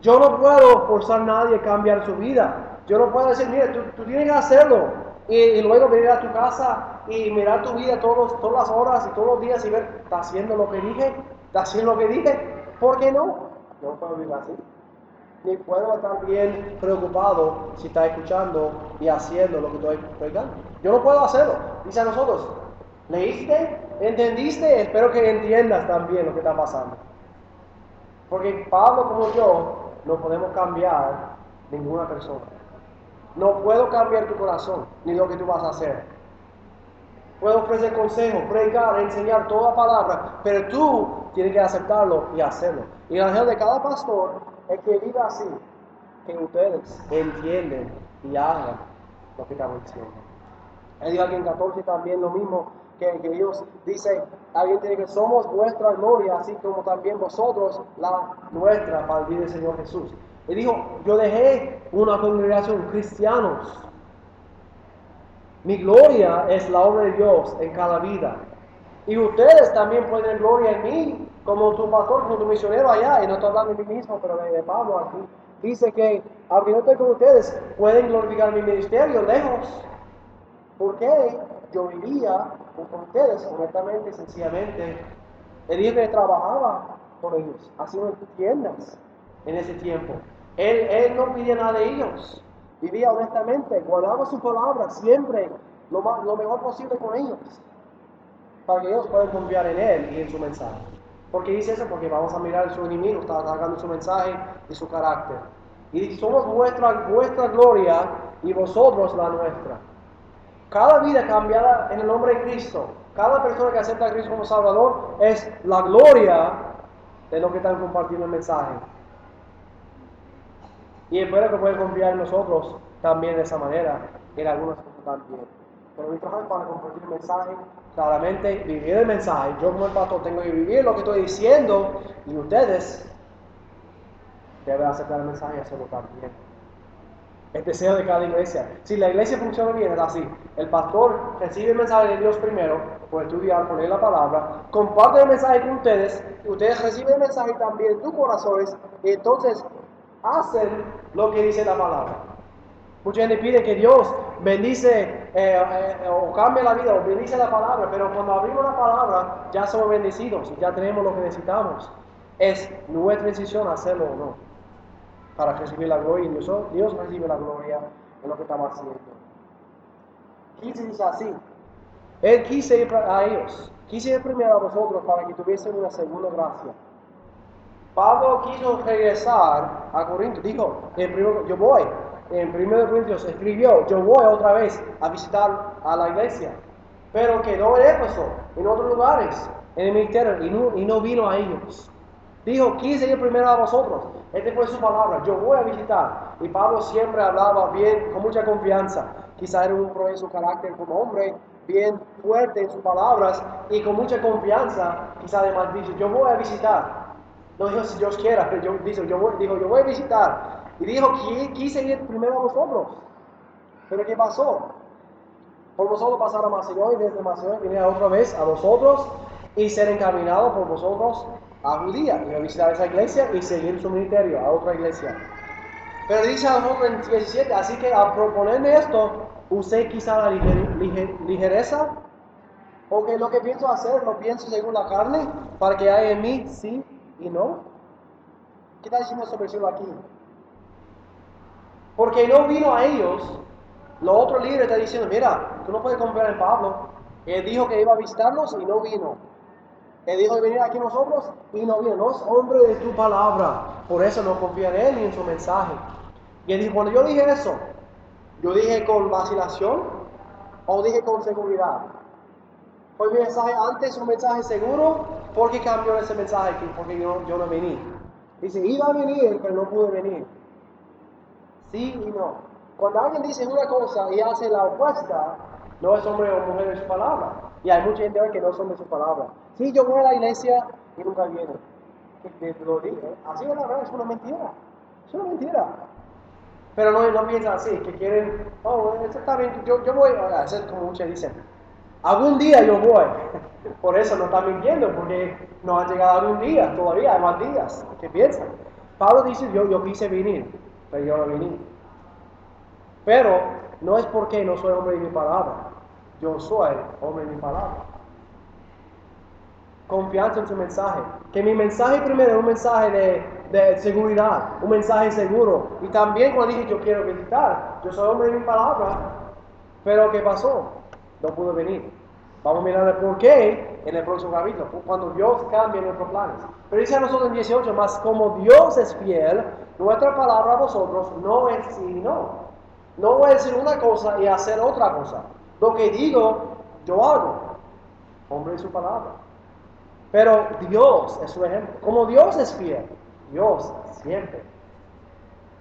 Yo no puedo forzar a nadie a cambiar su vida. Yo no puedo decir, mire, tú, tú tienes que hacerlo. Y, y, luego venir a tu casa y mirar tu vida todos, todas las horas y todos los días y ver, ¿está haciendo lo que dije? ¿Está haciendo lo que dije? ¿Por qué no? No puedo vivir así. Ni puedo estar bien preocupado si está escuchando y haciendo lo que estoy predicando. Yo no puedo hacerlo. Dice a nosotros, ¿leíste? ¿Entendiste? Espero que entiendas también lo que está pasando. Porque Pablo como yo no podemos cambiar ninguna persona. No puedo cambiar tu corazón ni lo que tú vas a hacer. Puedo ofrecer consejos, predicar, enseñar toda palabra, pero tú tienes que aceptarlo y hacerlo. Y el ángel de cada pastor es que viva así, que ustedes entienden y hagan lo que estamos diciendo. Él dijo aquí en 14 también lo mismo, que, que Dios dice, alguien tiene que somos vuestra gloria, así como también vosotros la nuestra, para el del Señor Jesús. Y dijo, yo dejé una congregación cristianos mi gloria es la obra de Dios en cada vida. Y ustedes también pueden gloria en mí, como tu pastor, como tu misionero allá. Y no estoy hablando de mí mismo, pero de, Pablo aquí. Dice que, aunque no estoy con ustedes, pueden glorificar mi ministerio lejos. Porque yo vivía con ustedes, honestamente, sencillamente. Él dijo que trabajaba por ellos, haciendo tiendas en ese tiempo. Él, no pedía nada de ellos vivía honestamente, guardaba su palabra siempre lo mejor posible con ellos, para que ellos puedan confiar en Él y en su mensaje. ¿Por qué dice eso? Porque vamos a mirar su enemigo, está atacando su mensaje y su carácter. Y somos vuestra, vuestra gloria y vosotros la nuestra. Cada vida cambiada en el nombre de Cristo, cada persona que acepta a Cristo como Salvador es la gloria de lo que están compartiendo el mensaje. Y espero que puedan confiar en nosotros también de esa manera, en algunas cosas también. Pero mi trabajo para compartir el mensaje, claramente vivir el mensaje. Yo como el pastor tengo que vivir lo que estoy diciendo y ustedes deben aceptar el mensaje y hacerlo también. El deseo de cada iglesia. Si la iglesia funciona bien, es así. El pastor recibe el mensaje de Dios primero, por estudiar, por leer la palabra, comparte el mensaje con ustedes, ustedes reciben el mensaje también en tus corazones, y entonces hacen lo que dice la palabra. Mucha gente pide que Dios bendice eh, eh, o cambie la vida o bendice la palabra, pero cuando abrimos la palabra ya somos bendecidos y ya tenemos lo que necesitamos. Es nuestra decisión hacerlo o no, para recibir la gloria y Dios, Dios recibe la gloria en lo que estamos haciendo. 15 dice así, Él quise ir a ellos, quise ir primero a vosotros para que tuviesen una segunda gracia. Pablo quiso regresar a Corinto, dijo, en primero, yo voy, en 1 Corintios escribió, yo voy otra vez a visitar a la iglesia, pero quedó en Éfeso, en otros lugares, en el ministerio, y no vino a ellos. Dijo, quise ir primero a vosotros. Esta fue su palabra, yo voy a visitar. Y Pablo siempre hablaba bien, con mucha confianza. Quizá era un pro en su carácter como hombre, bien fuerte en sus palabras y con mucha confianza. Quizá además dice, yo voy a visitar. No dijo si Dios quiera, pero yo, dijo, yo voy, dijo, yo voy a visitar. Y dijo, quise ir primero a vosotros. Pero ¿qué pasó? Por vosotros pasar a Macedonia y desde Macedonia venir otra vez a vosotros y ser encaminado por vosotros a Judía y a visitar esa iglesia y seguir su ministerio a otra iglesia. Pero dice a nosotros en 17, así que al proponerme esto, usé quizá la ligereza, porque lo que pienso hacer lo pienso según la carne, para que haya en mí sí y no. ¿Qué está diciendo ese versículo aquí? Porque no vino a ellos, lo otro líder está diciendo, mira, tú no puedes confiar en Pablo. Él dijo que iba a visitarnos y no vino. Él dijo de venir aquí nosotros y no vino. No es hombre de tu palabra. Por eso no él ni en su mensaje. Y él dijo, cuando yo dije eso, yo dije con vacilación o dije con seguridad. Fue mi mensaje antes un mensaje seguro. ¿Por qué cambió ese mensaje aquí? Porque yo, yo no vení. Dice, iba a venir, pero no pude venir. Sí y no. Cuando alguien dice una cosa y hace la opuesta, no es hombre o mujer de su palabra. Y hay mucha gente que no son de su palabra. Sí, yo voy a la iglesia y nunca viene. lo dije. Así es la verdad, es una mentira. Es una mentira. Pero no, no piensan así, que quieren, oh, eso está bien, yo, yo voy a hacer como muchos dicen. Algún día yo voy. Por eso no están mintiendo, porque no ha llegado algún día, todavía hay más días. ¿Qué piensan? Pablo dice, yo, yo quise venir, pero yo no vine. Pero no es porque no soy hombre de mi palabra. Yo soy hombre de mi palabra confianza en su mensaje. Que mi mensaje primero es un mensaje de, seguridad, un mensaje seguro. Y también cuando dije yo quiero visitar, yo soy hombre de mi palabra, pero ¿qué pasó? No pudo venir. Vamos a mirar el por qué en el próximo capítulo, cuando Dios cambia nuestros planes. Pero dice a nosotros en 18, más como Dios es fiel, nuestra palabra a vosotros no es sí y no. No voy a decir una cosa y hacer otra cosa. Lo que digo, yo hago. Hombre de su palabra. Pero Dios es su ejemplo. Como Dios es fiel, Dios siempre.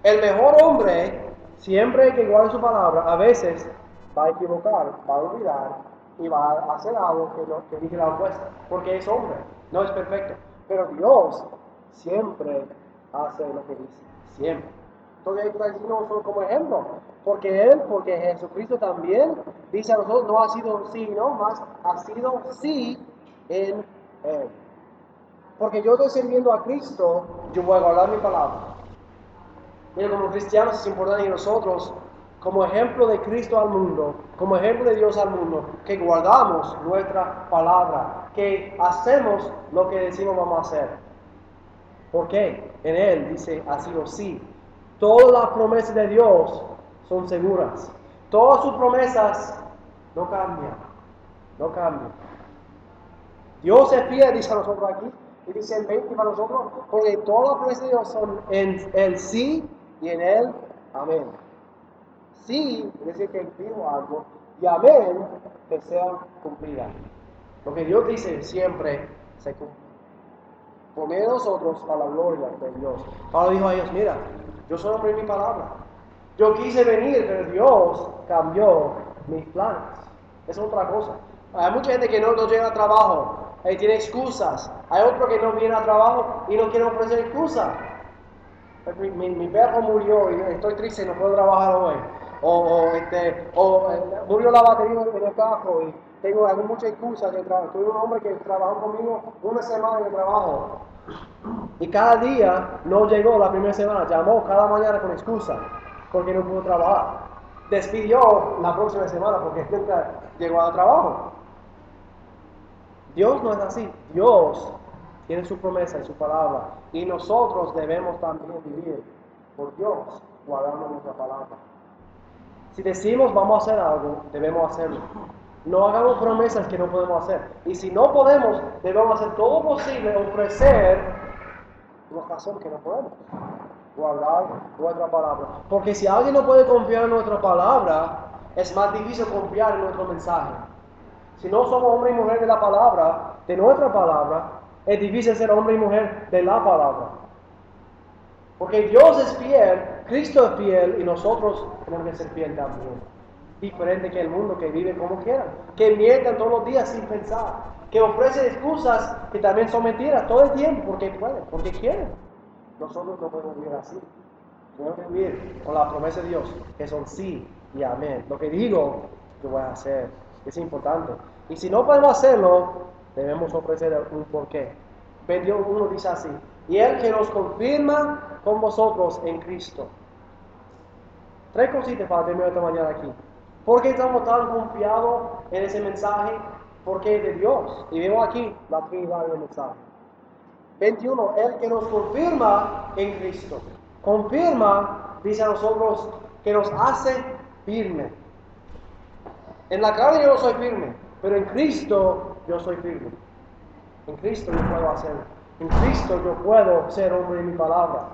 El mejor hombre, siempre que guarde su palabra, a veces va a equivocar, va a olvidar y va a hacer algo que, no, que dije la opuesta, porque es hombre, no es perfecto. Pero Dios siempre hace lo que dice, siempre. Entonces hay que decirnos como ejemplo, porque Él, porque Jesucristo también dice a nosotros, no ha sido sí, no, más ha sido sí en eh, porque yo estoy sirviendo a Cristo, yo voy a guardar mi palabra. Mira, como cristianos es importante que nosotros, como ejemplo de Cristo al mundo, como ejemplo de Dios al mundo, que guardamos nuestra palabra, que hacemos lo que decimos vamos a hacer. ¿Por qué? En Él dice así o sí. Todas las promesas de Dios son seguras. Todas sus promesas no cambian. No cambian. Dios es fiel, dice a nosotros aquí, y dice el 20 para nosotros, porque todas las promesas de Dios son en el sí y en el amén. Sí, es decir que dijo algo, y amén, que sea cumplida. Lo que Dios dice siempre se cumple. Por medio a la gloria de Dios. Pablo dijo a ellos, mira, yo hombre de mi palabra. Yo quise venir, pero Dios cambió mis planes. Es otra cosa. Hay mucha gente que no, no llega a trabajo y tiene excusas. Hay otro que no viene a trabajo y no quiere ofrecer excusas. Mi, perro murió y estoy triste y no puedo trabajar hoy. O, este, o murió la batería en el carro y tengo muchas excusas trabajo. Tuve un hombre que trabajó conmigo una semana de trabajo y cada día no llegó la primera semana, llamó cada mañana con excusa porque no pudo trabajar. Despidió la próxima semana porque nunca llegó al trabajo. Dios no es así. Dios tiene su promesa y su palabra. Y nosotros debemos también vivir por Dios, guardando nuestra palabra. Si decimos vamos a hacer algo, debemos hacerlo. No hagamos promesas que no podemos hacer. Y si no podemos, debemos hacer todo posible, ofrecer una razón que no podemos. Guardar nuestra palabra. Porque si alguien no puede confiar en nuestra palabra, es más difícil confiar en nuestro mensaje. Si no somos hombre y mujer de la palabra, de nuestra palabra, es difícil ser hombre y mujer de la palabra. Porque Dios es fiel, Cristo es fiel y nosotros tenemos que ser fiel también. Diferente que el mundo que vive como quieran, que mientan todos los días sin pensar, que ofrecen excusas que también son mentiras todo el tiempo porque pueden, porque quieren. Nosotros no podemos vivir así. Tenemos que vivir con la promesa de Dios, que son sí y amén. Lo que digo, yo voy a hacer. Es importante. Y si no podemos hacerlo, debemos ofrecer un porqué. 21 dice así, y el que nos confirma con vosotros en Cristo. Tres cositas para terminar esta mañana aquí. ¿Por qué estamos tan confiados en ese mensaje? Porque es de Dios. Y vemos aquí la Trinidad del mensaje. 21. El que nos confirma en Cristo. Confirma, dice a nosotros, que nos hace firme. En la carne yo no soy firme, pero en Cristo yo soy firme. En Cristo yo puedo hacerlo. En Cristo yo puedo ser hombre en mi palabra.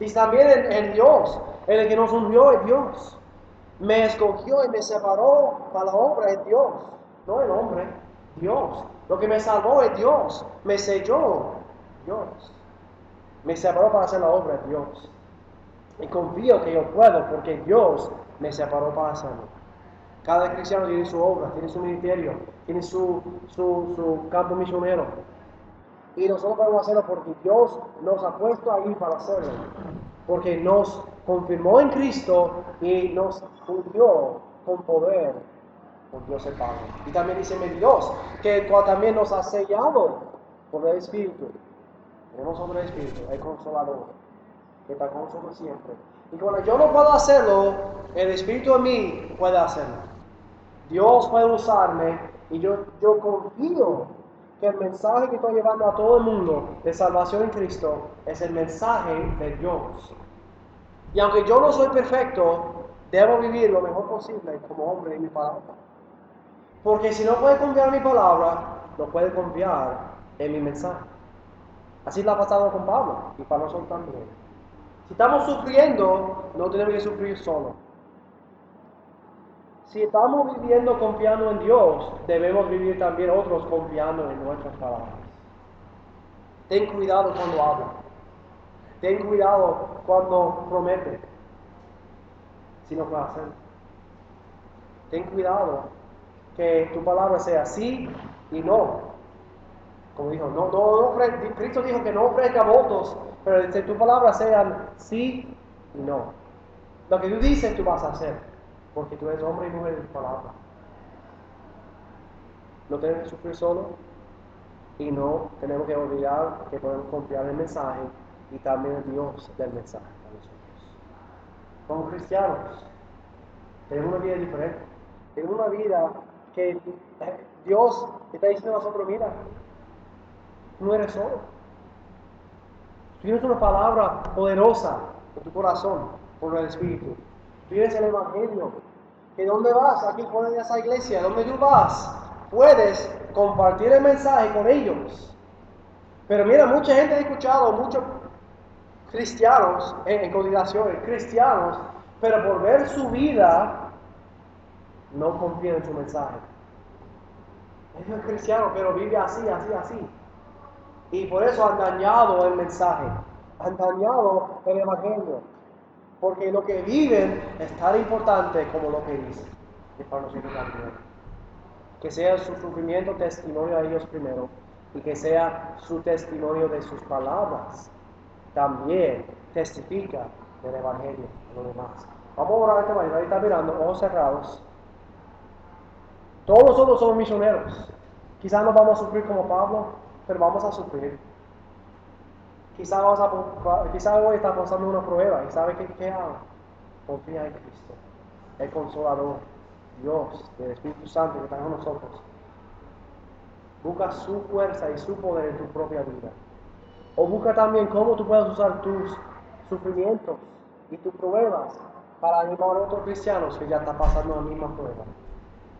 Y también en, Dios, el que nos ungió es Dios. Me escogió y me separó para la obra es Dios, no el hombre, Dios. Lo que me salvó es Dios, me selló Dios. Me separó para hacer la obra es Dios. Y confío que yo puedo porque Dios me separó para hacerlo. Cada cristiano tiene su obra, tiene su ministerio, tiene su, su, campo misionero. Y nosotros podemos hacerlo porque Dios nos ha puesto ahí para hacerlo. Porque nos confirmó en Cristo y nos ungió con poder por Dios el Padre. Y también dice mi Dios, que también nos ha sellado por el Espíritu. Tenemos sobre Espíritu, el Consolador, que está con nosotros siempre. Y cuando yo no puedo hacerlo, el Espíritu en mí puede hacerlo. Dios puede usarme y yo, yo confío que el mensaje que estoy llevando a todo el mundo de salvación en Cristo es el mensaje de Dios. Y aunque yo no soy perfecto, debo vivir lo mejor posible como hombre en mi palabra. Porque si no puede confiar en mi palabra, no puede confiar en mi mensaje. Así lo ha pasado con Pablo y para nosotros también. Si estamos sufriendo, no tenemos que sufrir solo. Si estamos viviendo confiando en Dios, debemos vivir también otros confiando en nuestras palabras. Ten cuidado cuando habla. Ten cuidado cuando promete. Si no puede hacer. Ten cuidado que tu palabra sea sí y no. Como dijo, no, no, no Cristo dijo que no ofrezca votos, pero que tu palabra sean sí y no. Lo que tú dices, tú vas a hacer porque tú eres hombre y mujer de palabra. No tenemos que sufrir solo y no tenemos que olvidar que podemos confiar en el mensaje y también Dios del mensaje a nosotros. Como cristianos, tenemos una vida diferente. Tenemos una vida que Dios está diciendo a nosotros, mira, no eres solo. tienes una palabra poderosa en tu corazón por el Espíritu. Vives el Evangelio. ¿Que dónde vas? Aquí ponen esa iglesia. ¿Dónde tú vas? Puedes compartir el mensaje con ellos. Pero mira, mucha gente ha escuchado, muchos cristianos en, en cristianos, pero por ver su vida, no confían en su mensaje. Es cristiano, pero vive así, así, así. Y por eso han dañado el mensaje, han dañado el evangelio. Porque lo que viven es tan importante como lo que dicen. Que sea su sufrimiento testimonio a ellos primero y que sea su testimonio de sus palabras. También testifica del Evangelio a los demás. Vamos a orar esta mañana. Ahí está mirando, ojos cerrados. Todos nosotros somos misioneros. Quizás no vamos a sufrir como Pablo, pero vamos a sufrir. Quizás quizá hoy está pasando una prueba y sabe que qué hago. Confía en Cristo, el consolador, Dios, el Espíritu Santo que está con nosotros. Busca su fuerza y su poder en tu propia vida. O busca también cómo tú puedes usar tus sufrimientos y tus pruebas para animar a otros cristianos que ya están pasando la misma prueba.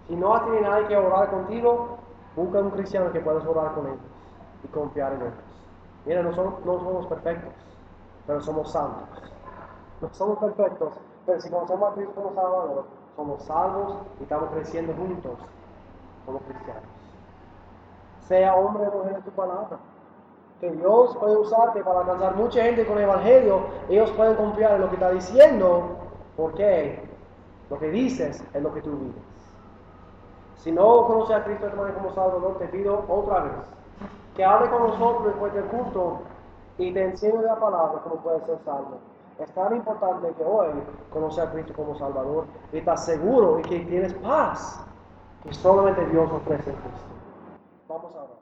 Si no tienes nadie que orar contigo, busca un cristiano que puedas orar con ellos y confiar en ellos. Mira, no somos, no somos perfectos, pero somos santos. No somos perfectos, pero si conocemos a Cristo como Salvador, somos salvos y estamos creciendo juntos como cristianos. Sea hombre o mujer en tu palabra. Que Dios puede usarte para alcanzar mucha gente con el Evangelio. Ellos pueden confiar en lo que está diciendo, porque lo que dices es lo que tú vives. Si no conoces a Cristo como Salvador, te pido otra vez que hable con nosotros después del culto y te enseñe la palabra cómo puedes ser salvo. Es tan importante que hoy conoces a Cristo como Salvador y estás seguro y que tienes paz que solamente Dios ofrece en Cristo. Vamos a ver.